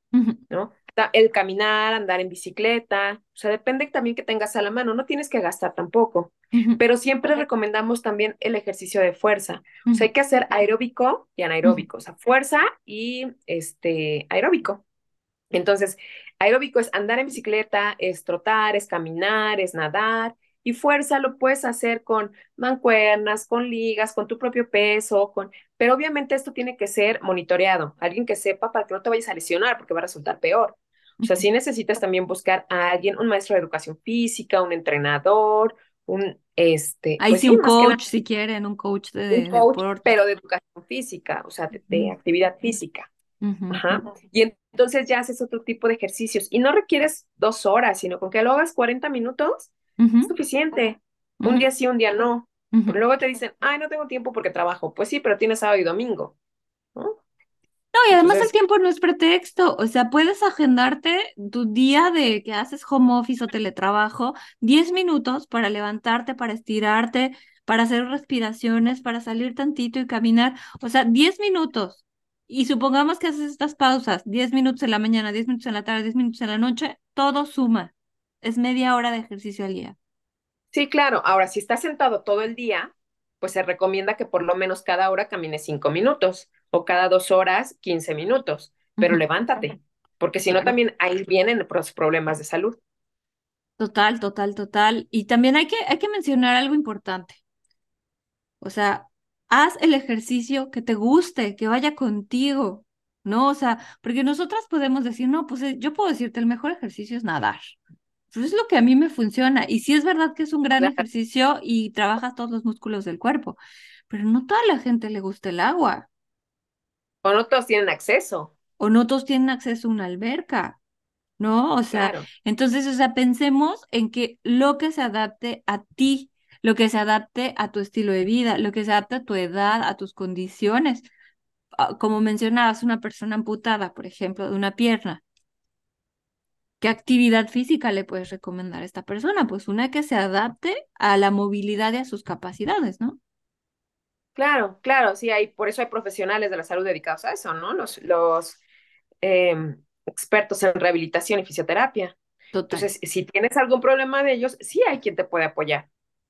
¿no? El caminar, andar en bicicleta, o sea, depende también que tengas a la mano, no tienes que gastar tampoco, pero siempre recomendamos también el ejercicio de fuerza, o sea, hay que hacer aeróbico y anaeróbico, o sea, fuerza y este aeróbico. Entonces, aeróbico es andar en bicicleta, es trotar, es caminar, es nadar, y fuerza lo puedes hacer con mancuernas, con ligas, con tu propio peso, con... pero obviamente esto tiene que ser monitoreado, alguien que sepa para que no te vayas a lesionar porque va a resultar peor. O sea, sí necesitas también buscar a alguien, un maestro de educación física, un entrenador, un este. Ahí pues sí, un coach, si quieren, un coach de, un pero de educación física, o sea, de, actividad física. Ajá. Y entonces ya haces otro tipo de ejercicios y no requieres dos horas, sino con que lo hagas 40 minutos, es suficiente. Un día sí, un día no. luego te dicen, ay, no tengo tiempo porque trabajo. Pues sí, pero tienes sábado y domingo. ¿no? No, y además el tiempo no es pretexto, o sea, puedes agendarte tu día de que haces home office o teletrabajo, 10 minutos para levantarte, para estirarte, para hacer respiraciones, para salir tantito y caminar, o sea, 10 minutos. Y supongamos que haces estas pausas, 10 minutos en la mañana, 10 minutos en la tarde, 10 minutos en la noche, todo suma es media hora de ejercicio al día. Sí, claro. Ahora, si estás sentado todo el día, pues se recomienda que por lo menos cada hora camines cinco minutos o cada dos horas quince minutos, pero levántate, porque si no también ahí vienen los problemas de salud. Total, total, total. Y también hay que, hay que mencionar algo importante. O sea, haz el ejercicio que te guste, que vaya contigo, ¿no? O sea, porque nosotras podemos decir, no, pues eh, yo puedo decirte, el mejor ejercicio es nadar, pues es lo que a mí me funciona. Y sí es verdad que es un gran ejercicio y trabajas todos los músculos del cuerpo, pero no toda la gente le gusta el agua. O no todos tienen acceso. O no todos tienen acceso a una alberca, ¿no? O sea, entonces, o sea, pensemos en que lo que se adapte a ti, lo que se adapte a tu estilo de vida, lo que se adapte a tu edad, a tus condiciones. Ah, como mencionabas, una persona amputada, por ejemplo, de una pierna ¿Qué actividad física le puedes recomendar a esta persona? Pues una que se adapte a la movilidad y a sus capacidades, ¿no? Claro, claro, sí, hay, por eso hay profesionales de la salud dedicados a eso, ¿no? Los, los em, expertos en rehabilitación y fisioterapia. Total. Entonces, si tienes algún problema de ellos, sí hay quien te puede apoyar.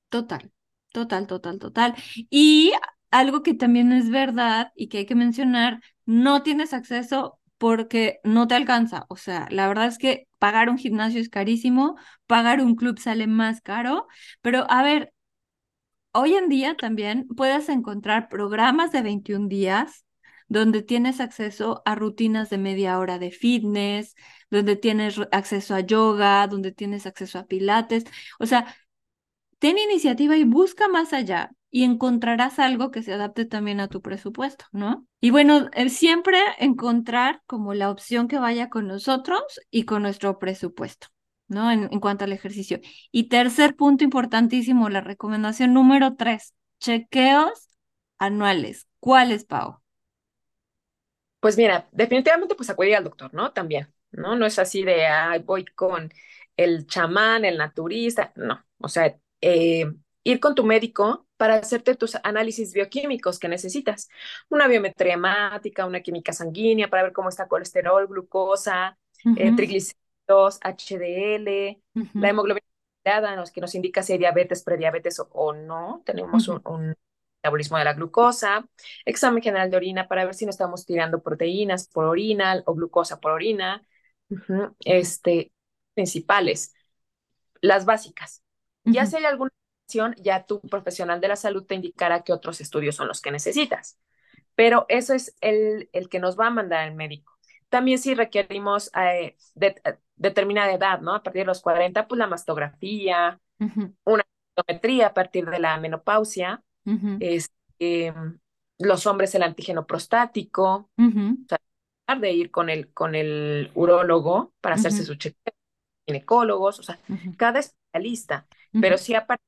Total, total, total, total. Y algo que también es verdad y que hay que mencionar, no tienes acceso porque no te alcanza. O sea, la verdad es que pagar un gimnasio es carísimo, pagar un club sale más caro, pero a ver, hoy en día también puedes encontrar programas de 21 días donde tienes acceso a rutinas de media hora de fitness, donde tienes acceso a yoga, donde tienes acceso a pilates. O sea, ten iniciativa y busca más allá y encontrarás algo que se adapte también a tu presupuesto, ¿no? Y bueno, eh, siempre encontrar como la opción que vaya con nosotros y con nuestro presupuesto, ¿no? En, cuanto al ejercicio. Y tercer punto importantísimo, la recomendación número tres, chequeos anuales. ¿Cuáles, Pau? Pues mira, definitivamente pues acudir al doctor, ¿no? También, ¿no? No es así de, ay, voy con el chamán, el naturista, no. O sea, eh, ir con tu médico para hacerte tus análisis bioquímicos que necesitas. Una biometría hemática, una química sanguínea para ver cómo está colesterol, glucosa, eh, triglicéridos, HDL, la hemoglobina los que nos indica si hay diabetes, prediabetes o, no. Tenemos un, metabolismo de la glucosa, examen general de orina para ver si no estamos tirando proteínas por orina o glucosa por orina. Este, principales, las básicas. Ya si hay alguna ya tu profesional de la salud te indicará qué otros estudios son los que necesitas. Pero eso es el, el que nos va a mandar el médico. También si requerimos eh, de, determinada edad, ¿no? A partir de los 40, pues la mastografía, una mastografía a partir de la menopausia, este, los hombres el antígeno prostático, de ir con el, con el urólogo para hacerse su chequeo, ginecólogos, o sea, cada especialista, pero sí a partir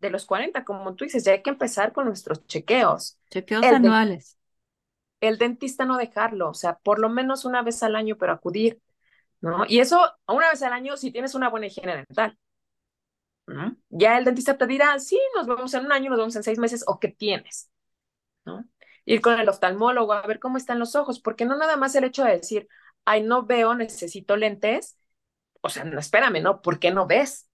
de los 40, como tú dices, ya hay que empezar con nuestros chequeos. Chequeos anuales. el dentista no dejarlo, o sea, por lo menos una vez al año, pero acudir, ¿no? Y eso, una vez al año, si tienes una buena higiene dental. ¿no? Ya el dentista te dirá, sí, nos vemos en un año, nos vemos en seis meses, o qué tienes, ¿no? ir con el oftalmólogo a ver cómo están los ojos, porque no nada más el hecho de decir, ay, no veo, necesito lentes, o sea, no, espérame, ¿no? ¿Por qué no ves?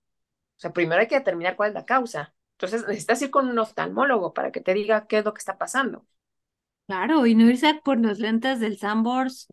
O sea, primero hay que determinar cuál es la causa. Entonces necesitas ir con un oftalmólogo para que te diga qué es lo que está pasando. Claro, y no irse por los lentes del Sambors,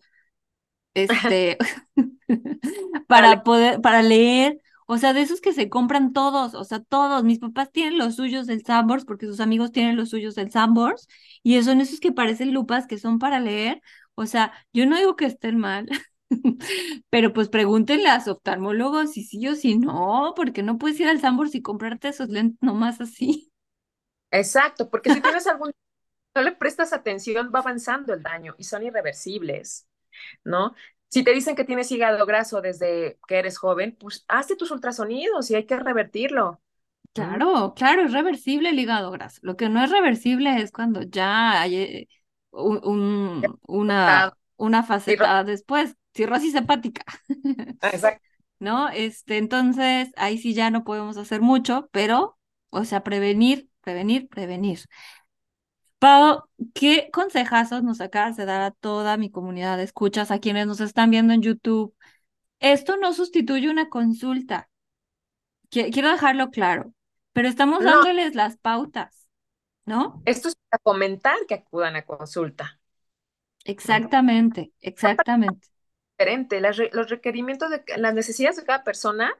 este, [LAUGHS] para poder, para leer, o sea, de esos que se compran todos, o sea, todos. Mis papás tienen los suyos del Sambors porque sus amigos tienen los suyos del Sambors y son esos que parecen lupas que son para leer. O sea, yo no digo que estén mal, [LAUGHS] [LAUGHS] pero pues pregúntenle a su oftalmólogo si sí o si no, porque no puedes ir al Sambors y comprarte esos lentes nomás así. Exacto, porque si tienes [LAUGHS] algún, no le prestas atención, va avanzando el daño y son irreversibles, ¿no? Si te dicen que tienes hígado graso desde que eres joven, pues hazte tus ultrasonidos y hay que revertirlo. Claro, claro, es reversible el hígado graso. Lo que no es reversible es cuando ya hay eh, un, una, una faceta después, cirrosis hepática. [LAUGHS] Exacto. ¿No? Este, entonces, ahí sí ya no podemos hacer mucho, pero, o sea, prevenir, prevenir, prevenir. Pau, ¿qué consejazos nos acabas de dar a toda mi comunidad de escuchas, a quienes nos están viendo en YouTube? Esto no sustituye una consulta. Quiero dejarlo claro, pero estamos dándoles las pautas, ¿no? Esto es para comentar que acudan a consulta. Exactamente, exactamente. Diferente, los requerimientos de las necesidades de cada persona,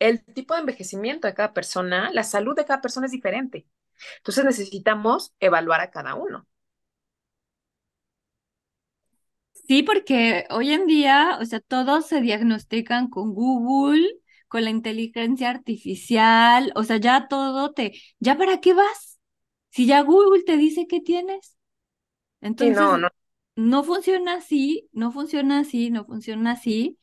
el tipo de envejecimiento de cada persona, la salud de cada persona es diferente. Entonces necesitamos evaluar a cada uno. Sí, porque hoy en día, o sea, todos se diagnostican con Google, con la inteligencia artificial, o sea, ya todo te, ¿ya para qué vas? Si ya Google te dice qué tienes. Entonces, no, no. No funciona así, no funciona así, no funciona así.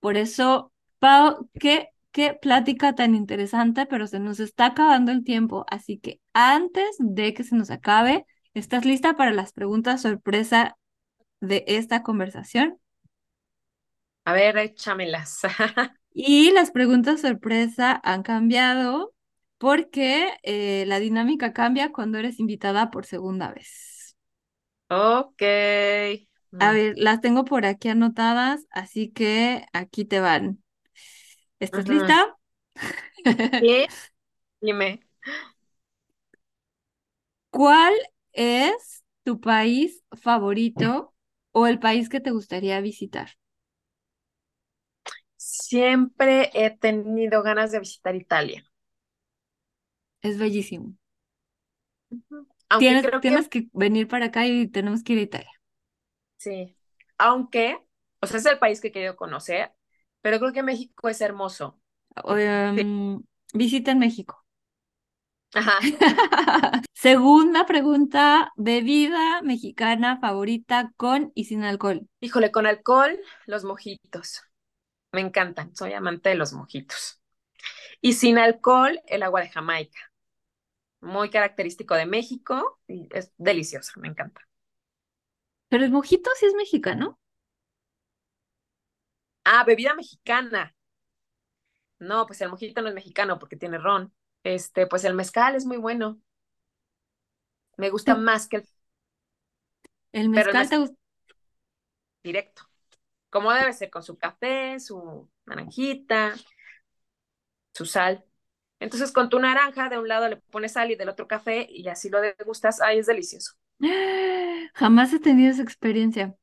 Por eso, Pau, ¿qué Qué plática tan interesante, pero se nos está acabando el tiempo, así que antes de que se nos acabe, ¿estás lista para las preguntas sorpresa de esta conversación? A ver, échamelas. [LAUGHS] y las preguntas sorpresa han cambiado porque eh, la dinámica cambia cuando eres invitada por segunda vez. Ok. A mm. ver, las tengo por aquí anotadas, así que aquí te van. ¿Estás lista? Sí, [LAUGHS] dime. ¿Cuál es tu país favorito o el país que te gustaría visitar? Siempre he tenido ganas de visitar Italia. Es bellísimo. Tienes, tienes que... venir para acá y tenemos que ir a Italia. Sí, aunque, o sea, es el país que he querido conocer, pero creo que México es hermoso. Um, Visita en México. Ajá. [LAUGHS] Segunda pregunta, bebida mexicana favorita con y sin alcohol. Híjole, con alcohol, los mojitos. Me encantan, soy amante de los mojitos. Y sin alcohol, el agua de Jamaica. Muy característico de México y es delicioso, me encanta. Pero el mojito sí es mexicano. Ah, bebida mexicana. No, pues el mojito no es mexicano porque tiene ron. Este, pues el mezcal es muy bueno. Me gusta más que el. El mezcal te gusta. Directo. Como debe ser, con su café, su naranjita, su sal. Entonces, con tu naranja, de un lado le pones sal y del otro café, y así lo degustas. Ay, es delicioso. [GASPS] Jamás he tenido esa experiencia.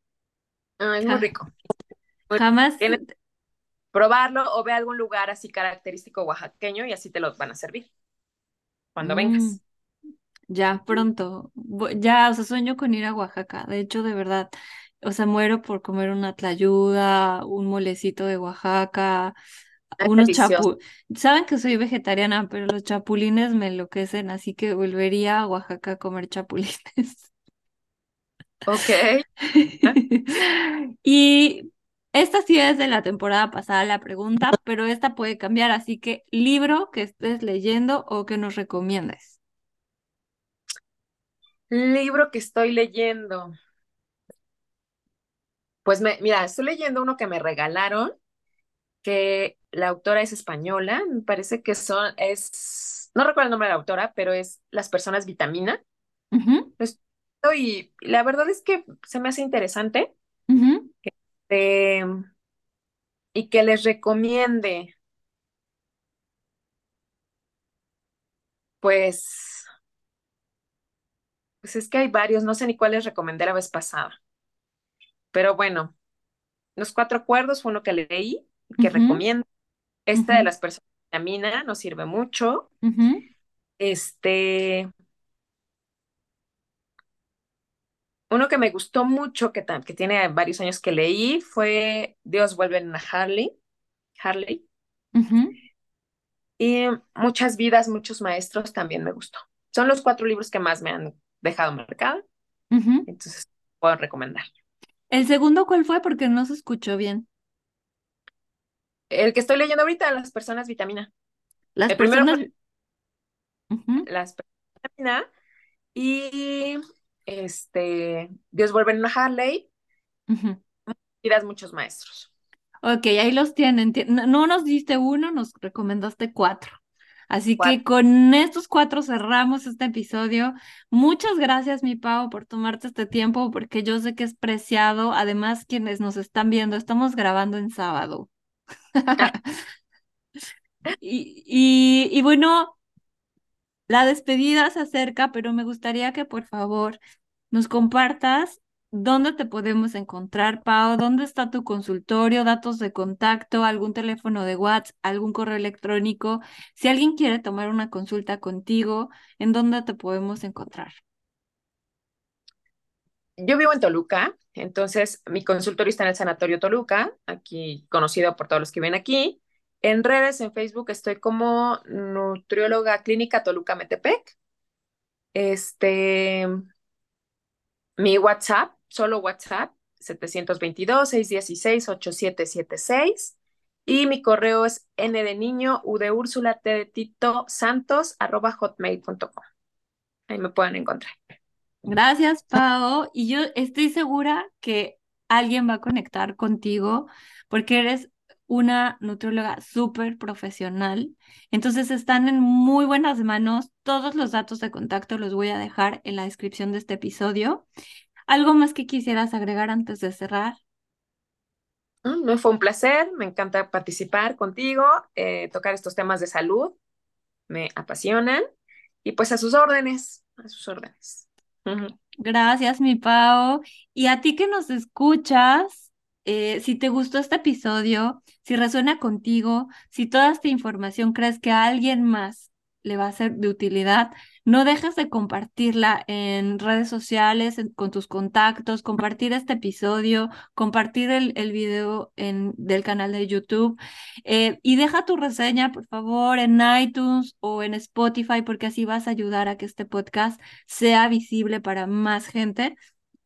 Ah, es muy rico. Jamás. probarlo o ve a algún lugar así característico oaxaqueño y así te lo van a servir cuando vengas. Mm, ya, pronto. Ya, o sea, sueño con ir a Oaxaca. De hecho, de verdad, o sea, muero por comer una tlayuda, un molecito de Oaxaca, unos chapulines. Saben que soy vegetariana, pero los chapulines me enloquecen, así que volvería a Oaxaca a comer chapulines. Ok. [LAUGHS] y esta sí es de la temporada pasada la pregunta, pero esta puede cambiar, así que libro que estés leyendo o que nos recomiendes. Libro que estoy leyendo. Pues me, mira, estoy leyendo uno que me regalaron, que la autora es española, me parece que son, es, no recuerdo el nombre de la autora, pero es Las personas vitamina. y la verdad es que se me hace interesante eh, y que les recomiende, pues, pues es que hay varios, no sé ni cuáles recomendé la vez pasada, pero bueno, Los Cuatro Acuerdos fue uno que leí, que Ujú. recomiendo. Esta de Ujú. las personas de la mina nos sirve mucho. Este, uno que me gustó mucho, que, que tiene varios años que leí, fue Dios vuelve a Harley, Harley. Y Muchas vidas, muchos maestros también me gustó. Son los cuatro libros que más me han dejado marcada, entonces puedo recomendar. ¿El segundo cuál fue? Porque no se escuchó bien. El que estoy leyendo ahorita, Las personas vitamina. Las El primero personas... Ujú. Las personas vitamina y este Dios vuelve a Harley, Ujú. vidas, muchos maestros. Ok, ahí los tienen. Ti- No no nos diste uno, nos recomendaste cuatro. Así que con estos cuatro cerramos este episodio. Muchas gracias, mi Pau, por tomarte este tiempo, porque yo sé que es preciado. Además, quienes nos están viendo, estamos grabando en sábado. [LAUGHS] Y, y, y bueno, la despedida se acerca, pero me gustaría que por favor nos compartas dónde te podemos encontrar, Pau, dónde está tu consultorio, datos de contacto, algún teléfono de WhatsApp, algún correo electrónico. Si alguien quiere tomar una consulta contigo, ¿en dónde te podemos encontrar? Yo vivo en Toluca, entonces mi consultorio está en el Sanatorio Toluca, aquí conocido por todos los que ven aquí. En redes, en Facebook, estoy como nutrióloga clínica Toluca Metepec. Este, mi WhatsApp, solo WhatsApp, 722-616-8776. Y mi correo es n de niño, u de Úrsula, t de Tito, santos, arroba hotmail.com. Ahí me pueden encontrar. Gracias, Pau. Y yo estoy segura que alguien va a conectar contigo porque eres una nutrióloga súper profesional. Entonces están en muy buenas manos. Todos los datos de contacto los voy a dejar en la descripción de este episodio. ¿Algo más que quisieras agregar antes de cerrar? Me fue un placer, me encanta participar contigo, eh, tocar estos temas de salud, me apasionan y pues a sus órdenes, a sus órdenes. Gracias, mi Pau. Y a ti que nos escuchas, eh, si te gustó este episodio, si resuena contigo, si toda esta información crees que a alguien más le va a ser de utilidad, no dejes de compartirla en redes sociales, con tus contactos, compartir este episodio, compartir el, video del canal de YouTube eh, y deja tu reseña, por favor, en iTunes o en Spotify, porque así vas a ayudar a que este podcast sea visible para más gente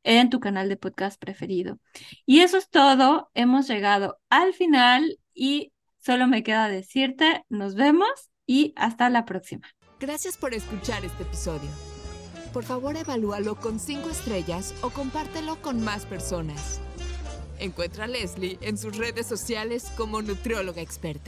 en tu canal de podcast preferido. Y eso es todo. Hemos llegado al final y solo me queda decirte, nos vemos y hasta la próxima. Gracias por escuchar este episodio. Por favor, evalúalo con 5 estrellas o compártelo con más personas. Encuentra a Leslie en sus redes sociales como nutrióloga experta.